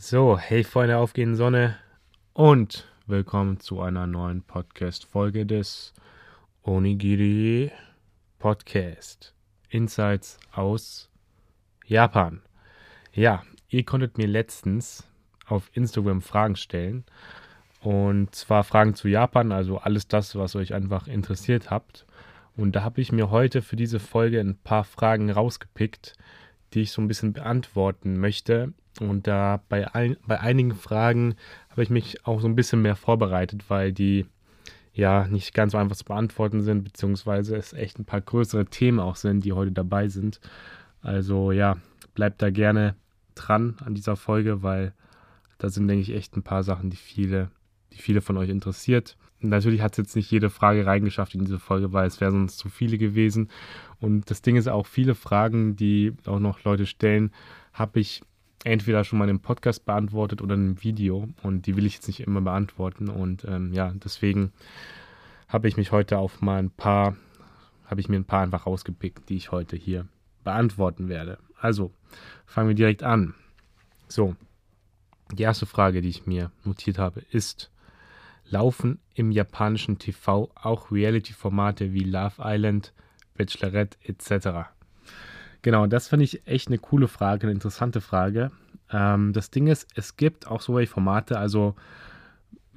So, hey Freunde der aufgehenden Sonne und willkommen zu einer neuen Podcast-Folge des Onigiri Podcast. Insights aus Japan. Ja, ihr konntet mir letztens auf Instagram Fragen stellen. Und zwar Fragen zu Japan, also alles das, was euch einfach interessiert habt. Und da habe ich mir heute für diese Folge ein paar Fragen rausgepickt, die ich so ein bisschen beantworten möchte. Und da bei, ein, bei einigen Fragen habe ich mich auch so ein bisschen mehr vorbereitet, weil die ja nicht ganz so einfach zu beantworten sind, beziehungsweise es echt ein paar größere Themen auch sind, die heute dabei sind. Also ja, bleibt da gerne dran an dieser Folge, weil da sind, denke ich, echt ein paar Sachen, die viele, die viele von euch interessiert. Natürlich hat es jetzt nicht jede Frage reingeschafft in diese Folge, weil es wäre sonst zu viele gewesen. Und das Ding ist auch, viele Fragen, die auch noch Leute stellen, habe ich entweder schon mal im Podcast beantwortet oder in einem Video und die will ich jetzt nicht immer beantworten und ähm, ja, deswegen habe ich mich heute auf mal ein paar, habe ich mir ein paar einfach rausgepickt, die ich heute hier beantworten werde. Also, fangen wir direkt an. So, die erste Frage, die ich mir notiert habe, ist, laufen im japanischen TV auch Reality-Formate wie Love Island, Bachelorette etc.? Genau, das finde ich echt eine coole Frage, eine interessante Frage. Ähm, das Ding ist, es gibt auch solche Formate, also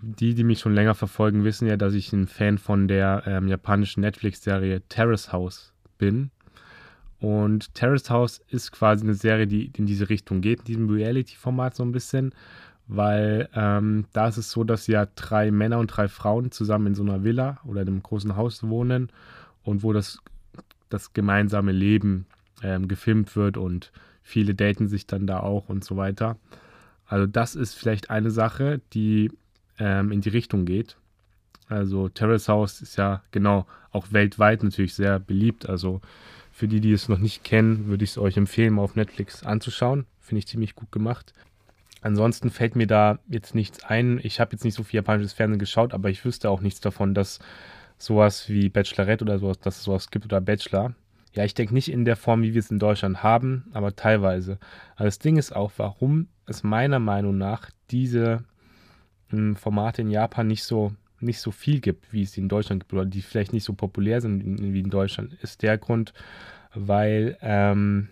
die, die mich schon länger verfolgen, wissen ja, dass ich ein Fan von der ähm, japanischen Netflix-Serie Terrace House bin. Und Terrace House ist quasi eine Serie, die in diese Richtung geht, in diesem Reality-Format so ein bisschen, weil ähm, da ist es so, dass ja drei Männer und drei Frauen zusammen in so einer Villa oder in einem großen Haus wohnen und wo das, das gemeinsame Leben ähm, gefilmt wird und viele daten sich dann da auch und so weiter. Also das ist vielleicht eine Sache, die ähm, in die Richtung geht. Also Terrace House ist ja genau auch weltweit natürlich sehr beliebt. Also für die, die es noch nicht kennen, würde ich es euch empfehlen, mal auf Netflix anzuschauen. Finde ich ziemlich gut gemacht. Ansonsten fällt mir da jetzt nichts ein. Ich habe jetzt nicht so viel japanisches Fernsehen geschaut, aber ich wüsste auch nichts davon, dass sowas wie Bachelorette oder sowas, dass es sowas gibt oder Bachelor. Ja, ich denke nicht in der Form, wie wir es in Deutschland haben, aber teilweise. Aber das Ding ist auch, warum es meiner Meinung nach diese hm, Formate in Japan nicht so, nicht so viel gibt, wie es in Deutschland gibt, oder die vielleicht nicht so populär sind in, wie in Deutschland, ist der Grund, weil, ähm,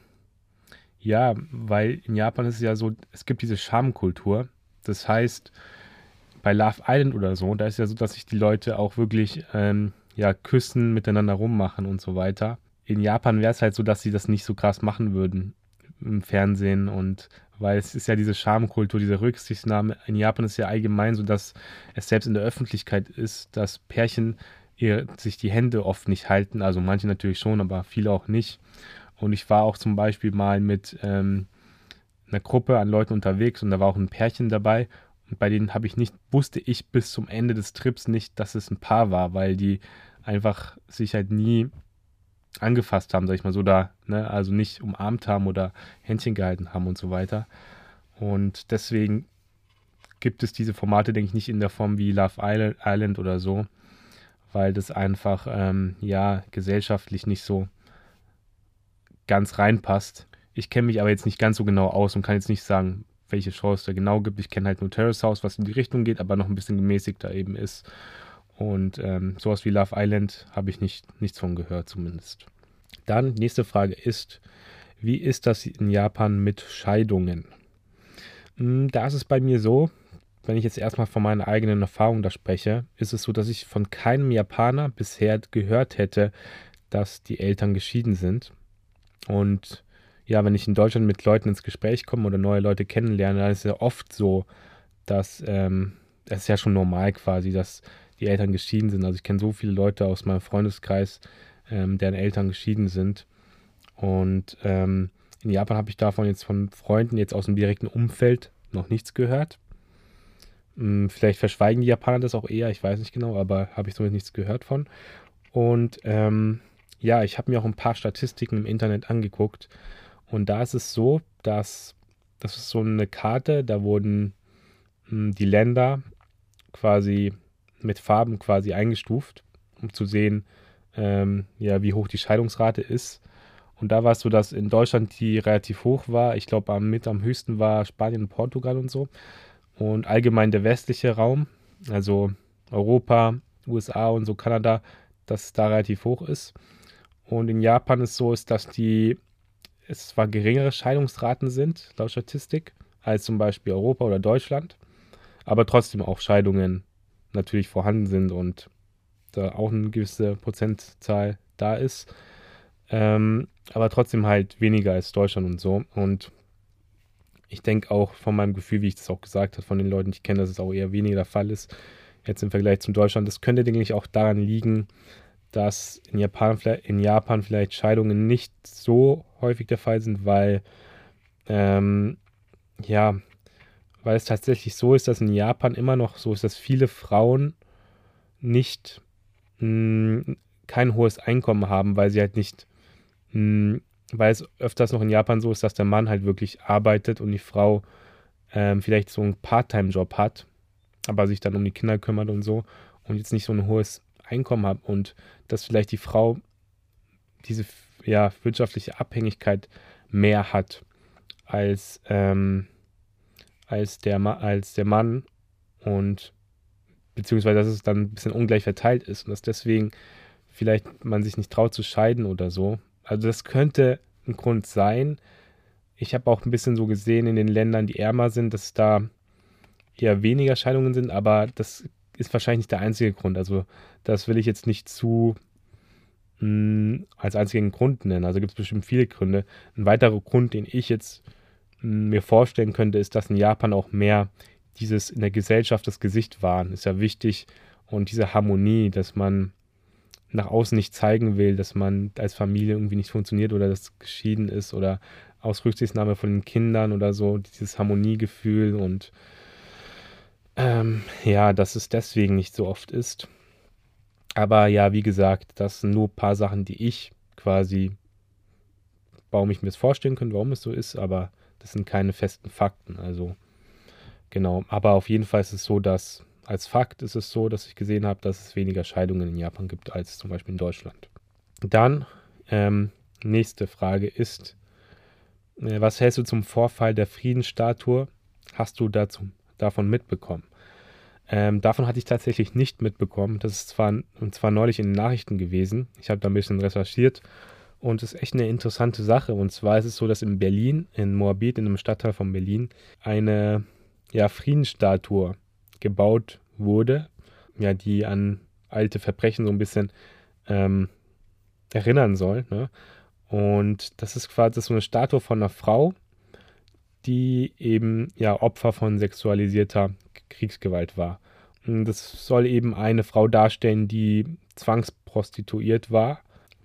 ja, weil in Japan ist es ja so, es gibt diese Schamkultur. Das heißt, bei Love Island oder so, da ist ja so, dass sich die Leute auch wirklich ähm, ja, küssen, miteinander rummachen und so weiter in Japan wäre es halt so, dass sie das nicht so krass machen würden im Fernsehen und weil es ist ja diese Schamkultur, diese Rücksichtnahme. In Japan ist ja allgemein so, dass es selbst in der Öffentlichkeit ist, dass Pärchen ihr, sich die Hände oft nicht halten. Also manche natürlich schon, aber viele auch nicht. Und ich war auch zum Beispiel mal mit ähm, einer Gruppe an Leuten unterwegs und da war auch ein Pärchen dabei. Und bei denen habe ich nicht, wusste ich bis zum Ende des Trips nicht, dass es ein Paar war, weil die einfach sich halt nie angefasst haben, sag ich mal so, da, ne? also nicht umarmt haben oder Händchen gehalten haben und so weiter. Und deswegen gibt es diese Formate, denke ich, nicht in der Form wie Love Island oder so, weil das einfach, ähm, ja, gesellschaftlich nicht so ganz reinpasst. Ich kenne mich aber jetzt nicht ganz so genau aus und kann jetzt nicht sagen, welche Shows da genau gibt. Ich kenne halt nur Terrace House, was in die Richtung geht, aber noch ein bisschen gemäßigter eben ist. Und ähm, sowas wie Love Island habe ich nicht, nichts von gehört zumindest. Dann, nächste Frage ist, wie ist das in Japan mit Scheidungen? Hm, da ist es bei mir so, wenn ich jetzt erstmal von meiner eigenen Erfahrung da spreche, ist es so, dass ich von keinem Japaner bisher gehört hätte, dass die Eltern geschieden sind. Und ja, wenn ich in Deutschland mit Leuten ins Gespräch komme oder neue Leute kennenlerne, dann ist es ja oft so, dass ähm, es ist ja schon normal quasi, dass die Eltern geschieden sind. Also ich kenne so viele Leute aus meinem Freundeskreis, ähm, deren Eltern geschieden sind. Und ähm, in Japan habe ich davon jetzt von Freunden jetzt aus dem direkten Umfeld noch nichts gehört. Hm, vielleicht verschweigen die Japaner das auch eher, ich weiß nicht genau, aber habe ich somit nichts gehört von. Und ähm, ja, ich habe mir auch ein paar Statistiken im Internet angeguckt. Und da ist es so, dass das ist so eine Karte, da wurden hm, die Länder quasi mit Farben quasi eingestuft, um zu sehen, ähm, ja, wie hoch die Scheidungsrate ist. Und da war es so, dass in Deutschland die relativ hoch war. Ich glaube, mit am höchsten war Spanien und Portugal und so. Und allgemein der westliche Raum, also Europa, USA und so Kanada, dass da relativ hoch ist. Und in Japan ist es so, ist, dass die es zwar geringere Scheidungsraten sind, laut Statistik, als zum Beispiel Europa oder Deutschland, aber trotzdem auch Scheidungen natürlich vorhanden sind und da auch eine gewisse Prozentzahl da ist. Ähm, aber trotzdem halt weniger als Deutschland und so. Und ich denke auch von meinem Gefühl, wie ich das auch gesagt habe, von den Leuten, die ich kenne, dass es auch eher weniger der Fall ist, jetzt im Vergleich zum Deutschland. Das könnte, denke ich, auch daran liegen, dass in Japan, in Japan vielleicht Scheidungen nicht so häufig der Fall sind, weil ähm, ja, weil es tatsächlich so ist, dass in Japan immer noch so ist, dass viele Frauen nicht mh, hm, kein hohes Einkommen haben, weil sie halt nicht, mh, hm, weil es öfters noch in Japan so ist, dass der Mann halt wirklich arbeitet und die Frau ähm, vielleicht so einen Part-Time-Job hat, aber sich dann um die Kinder kümmert und so und jetzt nicht so ein hohes Einkommen hat und dass vielleicht die Frau diese ja, wirtschaftliche Abhängigkeit mehr hat als, ähm, als, der, als der Mann und beziehungsweise dass es dann ein bisschen ungleich verteilt ist und dass deswegen vielleicht man sich nicht traut zu scheiden oder so. Also das könnte ein Grund sein. Ich habe auch ein bisschen so gesehen in den Ländern, die ärmer sind, dass da eher weniger Scheidungen sind, aber das ist wahrscheinlich nicht der einzige Grund. Also das will ich jetzt nicht zu mh, hm, als einzigen Grund nennen. Also gibt es bestimmt viele Gründe. Ein weiterer Grund, den ich jetzt mh, hm, mir vorstellen könnte, ist, dass in Japan auch mehr dieses in der Gesellschaft das Gesicht wahren, ist ja wichtig. Und diese Harmonie, dass man nach außen nicht zeigen will, dass man als Familie irgendwie nicht funktioniert oder dass geschieden ist oder aus Rücksichtnahme von den Kindern oder so, dieses Harmoniegefühl und ähm, ja, dass es deswegen nicht so oft ist. Aber ja, wie gesagt, das sind nur ein paar Sachen, die ich quasi, warum ich mir das vorstellen könnte, warum es so ist, aber das sind keine festen Fakten. Also genau, aber auf jeden Fall ist es so, dass als Fakt ist es so, dass ich gesehen habe, dass es weniger Scheidungen in Japan gibt als zum Beispiel in Deutschland. Dann ähm, nächste Frage ist, äh, was hältst du zum Vorfall der Friedensstatue? Hast du dazu, davon mitbekommen? Ähm, davon hatte ich tatsächlich nicht mitbekommen. Das ist zwar, und zwar neulich in den Nachrichten gewesen. Ich habe da ein bisschen recherchiert und es ist echt eine interessante Sache. Und zwar ist es so, dass in Berlin, in Moabit, in einem Stadtteil von Berlin, eine ja, Friedensstatue gebaut wurde, ja, die an alte Verbrechen so ein bisschen ähm, erinnern soll. Ne? Und das ist quasi so eine Statue von einer Frau, die eben ja Opfer von sexualisierter Kriegsgewalt war. Und das soll eben eine Frau darstellen, die zwangsprostituiert war,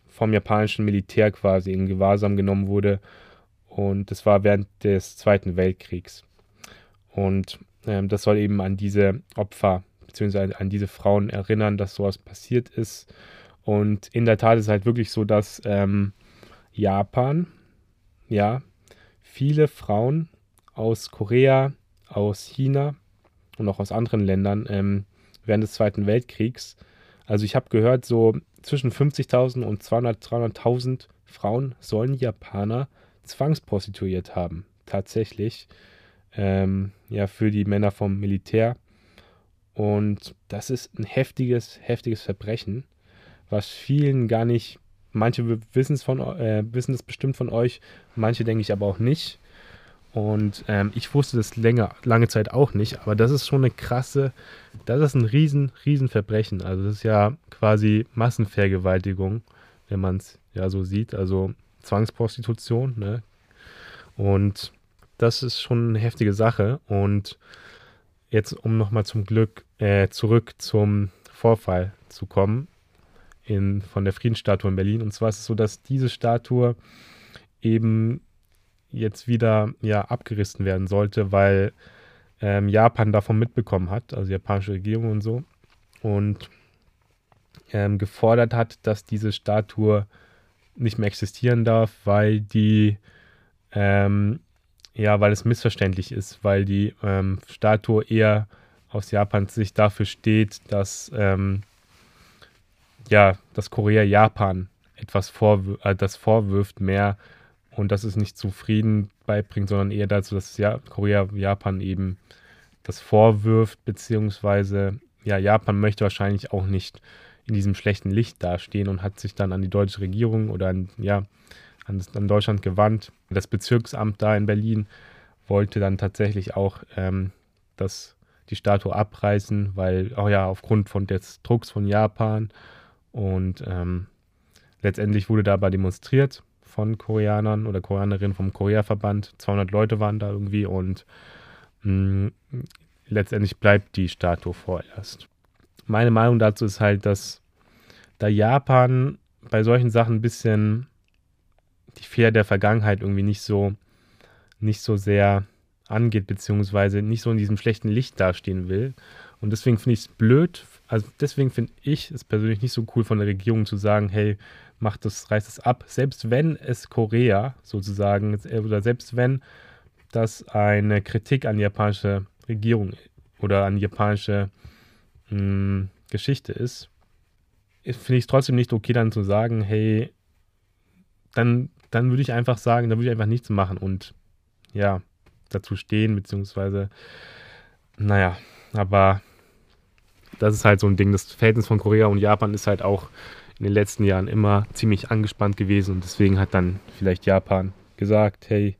vom japanischen Militär quasi in Gewahrsam genommen wurde. Und das war während des Zweiten Weltkriegs. Und ähm, das soll eben an diese Opfer bzw. an diese Frauen erinnern, dass sowas passiert ist. Und in der Tat ist es halt wirklich so, dass ähm, Japan, ja, viele Frauen aus Korea, aus China und auch aus anderen Ländern ähm, während des Zweiten Weltkriegs. Also ich habe gehört, so zwischen 50.000 und 200.000, 300.000 Frauen sollen Japaner zwangsprostituiert haben. Tatsächlich. Ähm, ja, für die Männer vom Militär. Und das ist ein heftiges, heftiges Verbrechen, was vielen gar nicht, manche wissen es von, äh, wissen es bestimmt von euch, manche denke ich aber auch nicht. Und ähm, ich wusste das länger, lange Zeit auch nicht, aber das ist schon eine krasse, das ist ein riesen, riesen Verbrechen. Also das ist ja quasi Massenvergewaltigung, wenn man es ja so sieht, also Zwangsprostitution, ne? Und das ist schon eine heftige Sache. Und jetzt, um nochmal zum Glück äh, zurück zum Vorfall zu kommen, in, von der Friedensstatue in Berlin. Und zwar ist es so, dass diese Statue eben jetzt wieder ja abgerissen werden sollte, weil ähm, Japan davon mitbekommen hat, also die japanische Regierung und so, und ähm, gefordert hat, dass diese Statue nicht mehr existieren darf, weil die ähm, ja, weil es missverständlich ist, weil die ähm, Statue eher aus Japans Sicht dafür steht, dass ähm, ja, dass Korea Japan etwas vorwir äh, das vorwirft mehr und dass es nicht zufrieden beibringt, sondern eher dazu, dass ja, Korea, Japan eben das vorwirft, beziehungsweise ja, Japan möchte wahrscheinlich auch nicht in diesem schlechten Licht dastehen und hat sich dann an die deutsche Regierung oder an, ja, an, an Deutschland gewandt. Das Bezirksamt da in Berlin wollte dann tatsächlich auch ähm, das, die Statue abreißen, weil auch ja aufgrund von des Drucks von Japan und ähm, letztendlich wurde dabei demonstriert von Koreanern oder Koreanerinnen vom Korea-Verband. 200 Leute waren da irgendwie und mh, mm, letztendlich bleibt die Statue vorerst. Meine Meinung dazu ist halt, dass da Japan bei solchen Sachen ein bisschen die Fehler der Vergangenheit irgendwie nicht so, nicht so sehr angeht, beziehungsweise nicht so in diesem schlechten Licht dastehen will. Und deswegen finde ich es blöd, also deswegen finde ich es persönlich nicht so cool von der Regierung zu sagen, hey, macht das, reißt es ab, selbst wenn es Korea sozusagen, oder selbst wenn das eine Kritik an die japanische Regierung oder an die japanische mh, hm, Geschichte ist, finde ich es trotzdem nicht okay, dann zu sagen, hey, dann, dann würde ich einfach sagen, dann würde ich einfach nichts machen und ja, dazu stehen, beziehungsweise, naja, aber das ist halt so ein Ding. Das Verhältnis von Korea und Japan ist halt auch in den letzten Jahren immer ziemlich angespannt gewesen und deswegen hat dann vielleicht Japan gesagt, hey,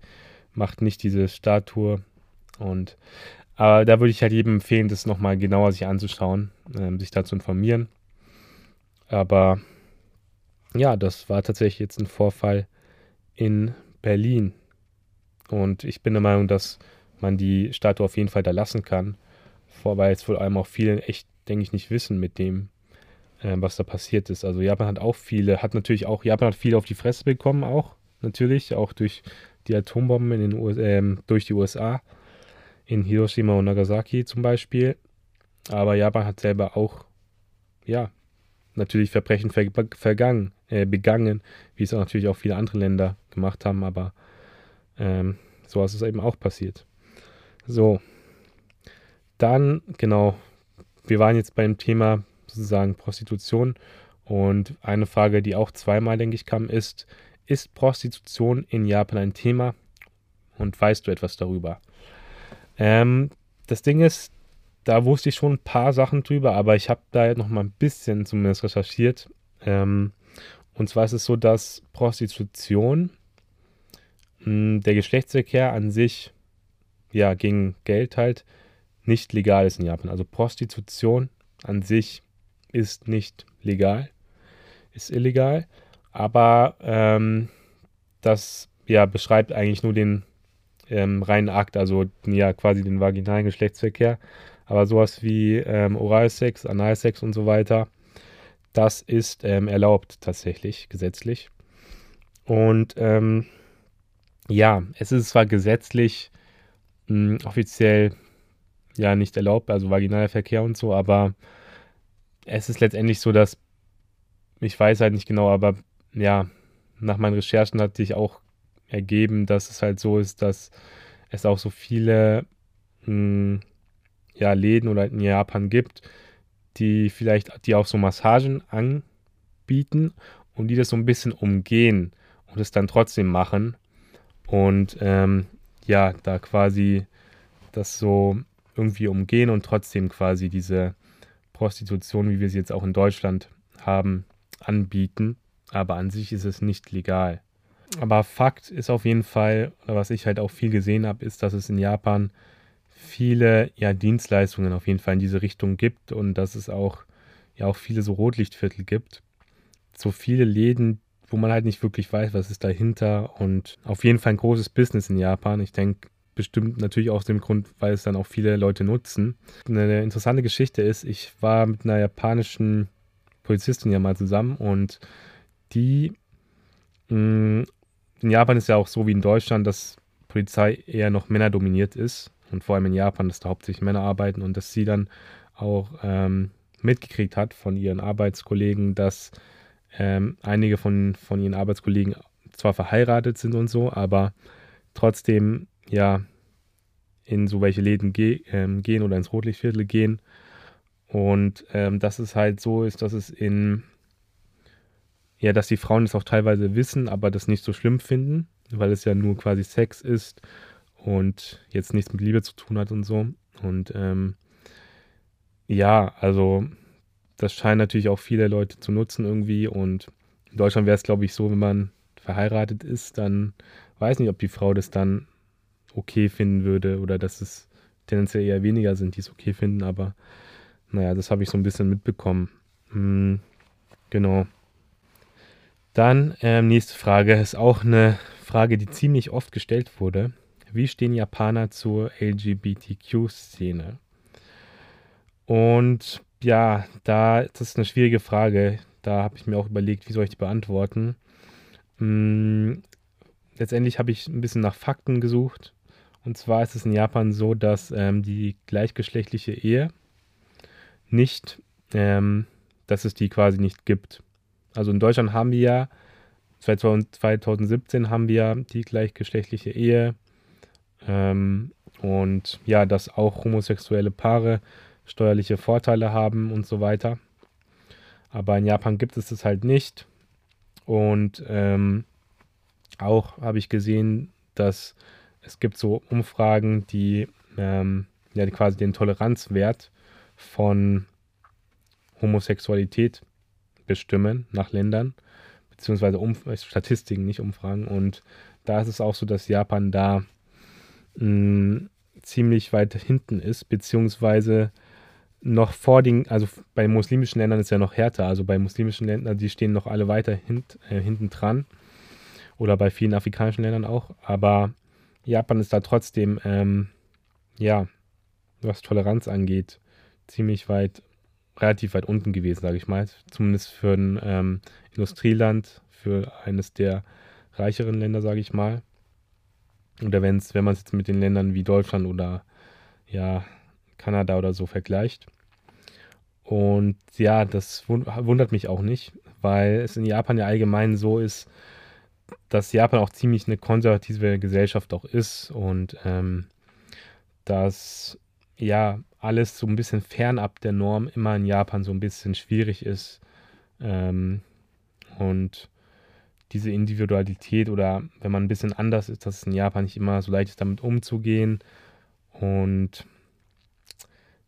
macht nicht diese Statue und aber da würde ich halt jedem empfehlen, das nochmal genauer sich anzuschauen, ähm, sich da zu informieren. Aber ja, das war tatsächlich jetzt ein Vorfall in Berlin. Und ich bin der Meinung, dass man die Statue auf jeden Fall da lassen kann. Vor, weil es vor allem auch viele echt, denke ich, nicht wissen mit dem, äh, was da passiert ist. Also Japan hat auch viele, hat natürlich auch, Japan hat viele auf die Fresse bekommen, auch natürlich, auch durch die Atombomben in den US, äh, durch die USA, in Hiroshima und Nagasaki zum Beispiel. Aber Japan hat selber auch, ja, natürlich Verbrechen ver vergangen, äh, begangen, wie es auch natürlich auch viele andere Länder gemacht haben, aber ähm, so ist es eben auch passiert. So, dann, genau, wir waren jetzt beim Thema sozusagen Prostitution und eine Frage, die auch zweimal, denke ich, kam, ist, ist Prostitution in Japan ein Thema und weißt du etwas darüber? Ähm, das Ding ist, da wusste ich schon ein paar Sachen drüber, aber ich habe da noch mal ein bisschen zumindest recherchiert. Ähm, und zwar ist es so, dass Prostitution, mh, hm, der Geschlechtsverkehr an sich, ja, gegen Geld halt, nicht legal ist in Japan. Also Prostitution an sich ist nicht legal, ist illegal, aber ähm, das ja, beschreibt eigentlich nur den ähm, reinen Akt, also ja quasi den vaginalen Geschlechtsverkehr. Aber sowas wie ähm, Oralsex, Analsex und so weiter, das ist ähm, erlaubt tatsächlich, gesetzlich. Und ähm, ja, es ist zwar gesetzlich mh, hm, offiziell ja nicht erlaubt, also vaginaler Verkehr und so, aber es ist letztendlich so, dass ich weiß halt nicht genau, aber ja, nach meinen Recherchen hat sich auch ergeben, dass es halt so ist, dass es auch so viele mh, hm, ja, Läden oder in Japan gibt, die vielleicht, die auch so Massagen anbieten und die das so ein bisschen umgehen und es dann trotzdem machen und ähm, ja, da quasi das so irgendwie umgehen und trotzdem quasi diese Prostitution, wie wir sie jetzt auch in Deutschland haben, anbieten. Aber an sich ist es nicht legal. Aber Fakt ist auf jeden Fall, was ich halt auch viel gesehen habe, ist, dass es in Japan viele ja, Dienstleistungen auf jeden Fall in diese Richtung gibt und dass es auch, ja, auch viele so Rotlichtviertel gibt. So viele Läden, wo man halt nicht wirklich weiß, was ist dahinter und auf jeden Fall ein großes Business in Japan. Ich denke, bestimmt natürlich aus dem Grund, weil es dann auch viele Leute nutzen. Eine interessante Geschichte ist, ich war mit einer japanischen Polizistin ja mal zusammen und die mm, in Japan ist ja auch so wie in Deutschland, dass Polizei eher noch männerdominiert ist und vor allem in Japan, dass da hauptsächlich Männer arbeiten und dass sie dann auch ähm, mitgekriegt hat von ihren Arbeitskollegen, dass ähm, einige von, von ihren Arbeitskollegen zwar verheiratet sind und so, aber trotzdem ja in so welche Läden ge ähm, gehen oder ins Rotlichtviertel gehen. Und ähm, dass es halt so ist, dass es in ja, dass die Frauen es auch teilweise wissen, aber das nicht so schlimm finden, weil es ja nur quasi Sex ist und jetzt nichts mit Liebe zu tun hat und so. Und ähm, ja, also das scheinen natürlich auch viele Leute zu nutzen irgendwie. Und in Deutschland wäre es, glaube ich, so, wenn man verheiratet ist, dann weiß nicht, ob die Frau das dann okay finden würde oder dass es tendenziell eher weniger sind, die es okay finden. Aber naja, das habe ich so ein bisschen mitbekommen. Hm, genau. Dann ähm, nächste Frage ist auch eine Frage, die ziemlich oft gestellt wurde. Wie stehen Japaner zur LGBTQ-Szene? Und ja, da das ist eine schwierige Frage. Da habe ich mir auch überlegt, wie soll ich die beantworten. Hm, letztendlich habe ich ein bisschen nach Fakten gesucht. Und zwar ist es in Japan so, dass ähm, die gleichgeschlechtliche Ehe nicht, ähm, dass es die quasi nicht gibt. Also in Deutschland haben wir ja, 2017 haben wir die gleichgeschlechtliche Ehe. Ähm, und ja, dass auch homosexuelle Paare steuerliche Vorteile haben und so weiter. Aber in Japan gibt es das halt nicht. Und ähm, auch habe ich gesehen, dass es gibt so Umfragen, die ähm, ja quasi den Toleranzwert von Homosexualität bestimmen nach Ländern, beziehungsweise um, Statistiken, nicht Umfragen. Und da ist es auch so, dass Japan da mh, mm, ziemlich weit hinten ist, beziehungsweise noch vor den, also bei muslimischen Ländern ist ja noch härter. Also bei muslimischen Ländern, die stehen noch alle weiter hint, äh, hinten dran. Oder bei vielen afrikanischen Ländern auch. Aber Japan ist da trotzdem, ähm, ja, was Toleranz angeht, ziemlich weit, relativ weit unten gewesen, sage ich mal. Zumindest für ein ähm, Industrieland, für eines der reicheren Länder, sage ich mal. Oder wenn's, wenn man es jetzt mit den Ländern wie Deutschland oder ja, Kanada oder so vergleicht. Und ja, das wundert mich auch nicht, weil es in Japan ja allgemein so ist, dass Japan auch ziemlich eine konservative Gesellschaft auch ist und ähm, dass ja alles so ein bisschen fernab der Norm immer in Japan so ein bisschen schwierig ist. Ähm, und diese Individualität oder wenn man ein bisschen anders ist, dass es in Japan nicht immer so leicht ist, damit umzugehen. Und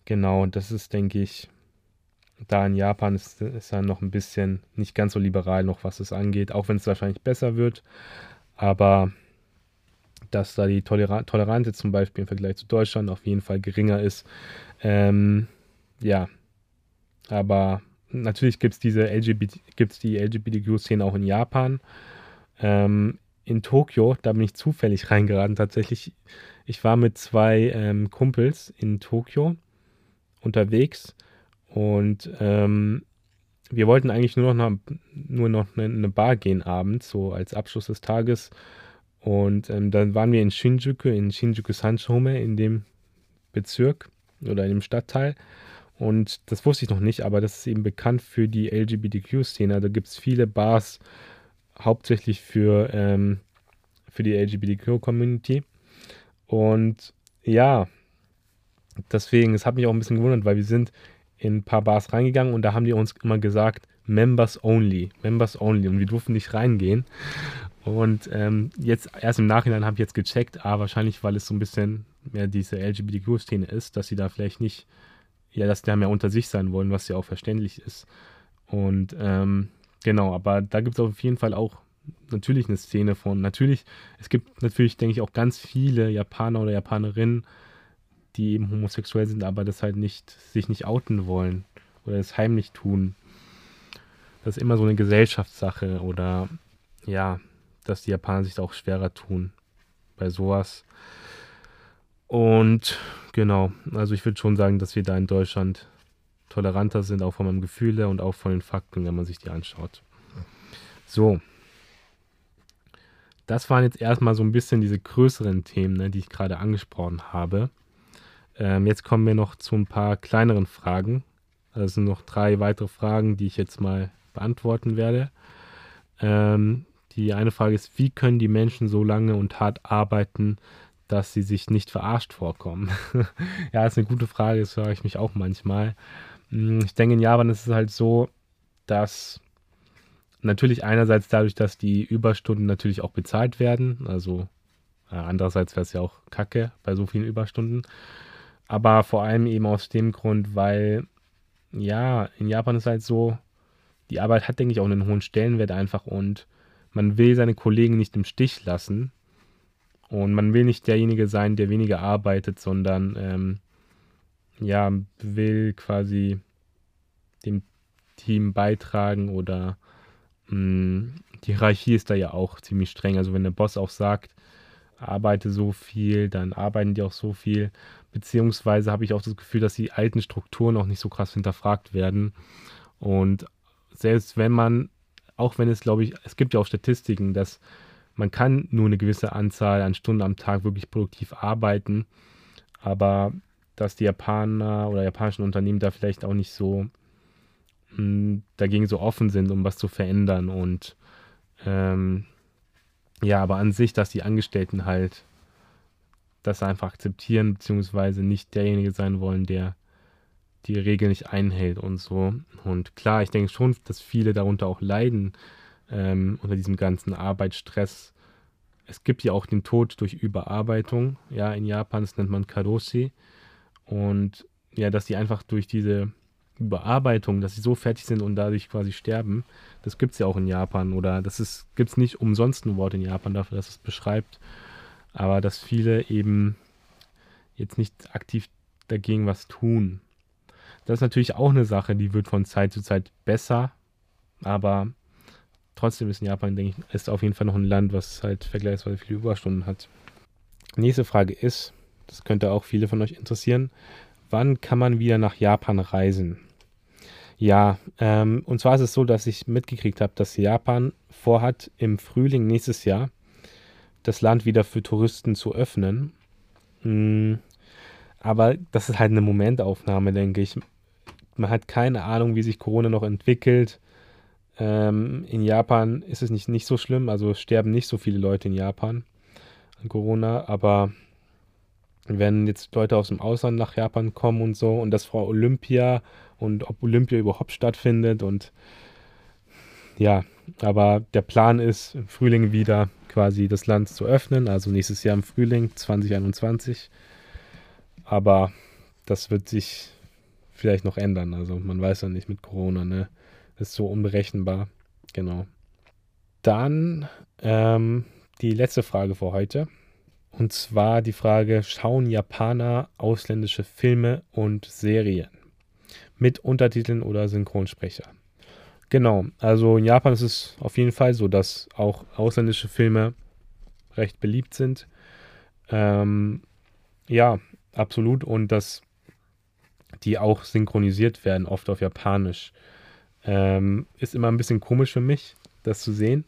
genau, das ist, denke ich, da in Japan ist, ist er noch ein bisschen nicht ganz so liberal noch, was es angeht, auch wenn es wahrscheinlich besser wird. Aber dass da die Toleran Toleranz zum Beispiel im Vergleich zu Deutschland auf jeden Fall geringer ist. Ähm, ja, aber natürlich gibt es LGBT, die LGBTQ-Szene auch in Japan. Ähm, in Tokio, da bin ich zufällig reingeraten. Tatsächlich, ich war mit zwei ähm, Kumpels in Tokio unterwegs und ähm, wir wollten eigentlich nur noch, nur noch eine, eine, Bar gehen abends, so als Abschluss des Tages. Und ähm, dann waren wir in Shinjuku, in Shinjuku Sanchome, in dem Bezirk oder in dem Stadtteil. Und das wusste ich noch nicht, aber das ist eben bekannt für die LGBTQ-Szene. Da gibt es viele Bars, hauptsächlich für, ähm, für die LGBTQ-Community. Und ja, deswegen, es hat mich auch ein bisschen gewundert, weil wir sind in ein paar Bars reingegangen und da haben die uns immer gesagt, Members only, Members only und wir durften nicht reingehen. Und ähm, jetzt erst im Nachhinein habe ich jetzt gecheckt, ah, wahrscheinlich, weil es so ein bisschen mehr diese LGBTQ-Szene ist, dass sie da vielleicht nicht, ja, dass die da mehr unter sich sein wollen, was ja auch verständlich ist. Und ähm, genau, aber da gibt es auf jeden Fall auch natürlich eine Szene von, natürlich, es gibt natürlich, denke ich, auch ganz viele Japaner oder Japanerinnen, die eben homosexuell sind, aber das halt nicht, sich nicht outen wollen oder es heimlich tun. Das ist immer so eine Gesellschaftssache oder ja, dass die Japaner sich da auch schwerer tun bei sowas. Und genau, also ich würde schon sagen, dass wir da in Deutschland toleranter sind, auch von meinem Gefühl und auch von den Fakten, wenn man sich die anschaut. So. Das waren jetzt erstmal so ein bisschen diese größeren Themen, ne, die ich gerade angesprochen habe. Ähm, jetzt kommen wir noch zu ein paar kleineren Fragen. Es sind noch drei weitere Fragen, die ich jetzt mal beantworten werde. Ähm, die eine Frage ist, wie können die Menschen so lange und hart arbeiten, dass sie sich nicht verarscht vorkommen? ja, ist eine gute Frage, das frage ich mich auch manchmal. Hm, ich denke, in Japan ist es halt so, dass natürlich einerseits dadurch, dass die Überstunden natürlich auch bezahlt werden. Also äh, andererseits wäre es ja auch kacke bei so vielen Überstunden. Aber vor allem eben aus dem Grund, weil ja, in Japan ist halt so, die Arbeit hat, denke ich, auch einen hohen Stellenwert einfach und man will seine Kollegen nicht im Stich lassen. Und man will nicht derjenige sein, der weniger arbeitet, sondern ähm, ja, will quasi dem Team beitragen oder mh, mm, die Hierarchie ist da ja auch ziemlich streng. Also wenn der Boss auch sagt, arbeite so viel, dann arbeiten die auch so viel. Beziehungsweise habe ich auch das Gefühl, dass die alten Strukturen auch nicht so krass hinterfragt werden. Und selbst wenn man, auch wenn es, glaube ich, es gibt ja auch Statistiken, dass man kann nur eine gewisse Anzahl an Stunden am Tag wirklich produktiv arbeiten, aber dass die Japaner oder japanischen Unternehmen da vielleicht auch nicht so hm, dagegen so offen sind, um was zu verändern und ähm, ja, aber an sich, dass die Angestellten halt das einfach akzeptieren, beziehungsweise nicht derjenige sein wollen, der die Regeln nicht einhält und so. Und klar, ich denke schon, dass viele darunter auch leiden, ähm, unter diesem ganzen Arbeitsstress. Es gibt ja auch den Tod durch Überarbeitung, ja, in Japan, das nennt man Karoshi. Und ja, dass die einfach durch diese Überarbeitung, dass sie so fertig sind und dadurch quasi sterben, das gibt es ja auch in Japan. Oder das gibt es nicht umsonst ein Wort in Japan dafür, dass es beschreibt. Aber dass viele eben jetzt nicht aktiv dagegen was tun. Das ist natürlich auch eine Sache, die wird von Zeit zu Zeit besser. Aber trotzdem ist in Japan, denke ich, ist auf jeden Fall noch ein Land, was halt vergleichsweise viele Überstunden hat. Nächste Frage ist, das könnte auch viele von euch interessieren, wann kann man wieder nach Japan reisen? Ja, ähm, und zwar ist es so, dass ich mitgekriegt habe, dass Japan vorhat, im Frühling nächstes Jahr das Land wieder für Touristen zu öffnen. Mhm. Aber das ist halt eine Momentaufnahme, denke ich. Man hat keine Ahnung, wie sich Corona noch entwickelt. Ähm, in Japan ist es nicht, nicht so schlimm, also sterben nicht so viele Leute in Japan an Corona, aber wenn jetzt Leute aus dem Ausland nach Japan kommen und so und das vor Olympia und ob Olympia überhaupt stattfindet und ja, aber der Plan ist im Frühling wieder quasi das Land zu öffnen, also nächstes Jahr im Frühling 2021. Aber das wird sich vielleicht noch ändern, also man weiß ja nicht mit Corona, ne? ist so unberechenbar. Genau. Dann ähm, die letzte Frage für heute. Und zwar die Frage, schauen Japaner ausländische Filme und Serien mit Untertiteln oder Synchronsprecher? Genau, also in Japan ist es auf jeden Fall so, dass auch ausländische Filme recht beliebt sind. Ähm, ja, absolut. Und dass die auch synchronisiert werden, oft auf Japanisch. Ähm, ist immer ein bisschen komisch für mich, das zu sehen.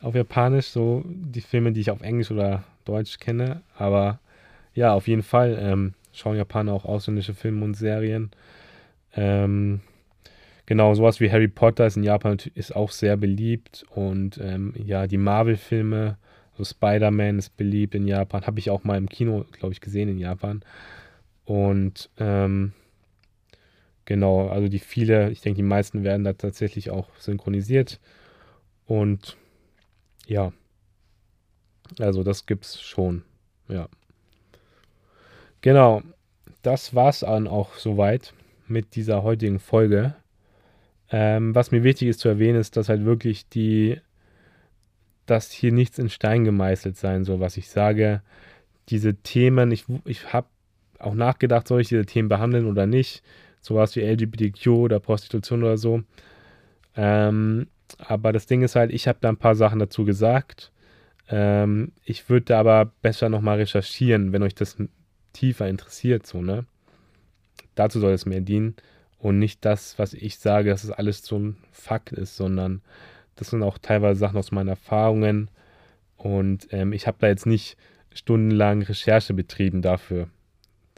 Auf Japanisch, so die Filme, die ich auf Englisch oder Deutsch kenne. Aber ja, auf jeden Fall ähm, schauen Japaner auch ausländische Filme und Serien. Ähm, genau, sowas wie Harry Potter ist in Japan ist auch sehr beliebt. Und ähm, ja, die Marvel-Filme, so Spider-Man ist beliebt in Japan. Habe ich auch mal im Kino, glaube ich, gesehen in Japan. Und ähm, Genau, also die viele, ich denke, die meisten werden da tatsächlich auch synchronisiert. Und ja, also das gibt's schon. Ja. Genau, das war's dann auch soweit mit dieser heutigen Folge. Ähm, was mir wichtig ist zu erwähnen, ist, dass halt wirklich die, dass hier nichts in Stein gemeißelt sein soll, was ich sage. Diese Themen, ich, ich habe auch nachgedacht, soll ich diese Themen behandeln oder nicht sowas wie LGBTQ oder Prostitution oder so. Ähm, aber das Ding ist halt, ich habe da ein paar Sachen dazu gesagt. Ähm, ich würde da aber besser nochmal recherchieren, wenn euch das tiefer interessiert, so, ne? Dazu soll es mehr dienen und nicht das, was ich sage, dass es alles so ein Fakt ist, sondern das sind auch teilweise Sachen aus meinen Erfahrungen und ähm, ich habe da jetzt nicht stundenlang Recherche betrieben dafür,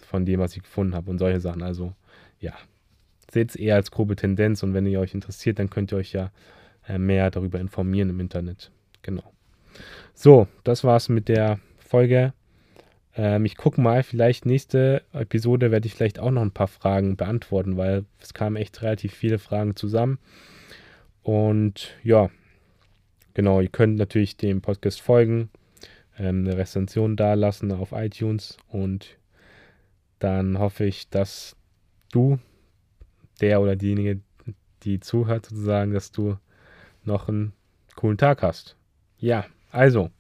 von dem, was ich gefunden habe und solche Sachen. Also ja, seht es eher als grobe Tendenz und wenn ihr euch interessiert, dann könnt ihr euch ja äh, mehr darüber informieren im Internet. Genau. So, das war's mit der Folge. Ähm, ich gucke mal, vielleicht nächste Episode werde ich vielleicht auch noch ein paar Fragen beantworten, weil es kamen echt relativ viele Fragen zusammen. Und ja, genau, ihr könnt natürlich dem Podcast folgen, ähm, eine Rezension dalassen auf iTunes und dann hoffe ich, dass du, der oder diejenige, die zuhört sozusagen, dass du noch einen coolen Tag hast. Ja, also,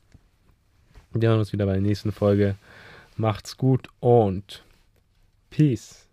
wir hören uns wieder bei der nächsten Folge. Macht's gut und Peace.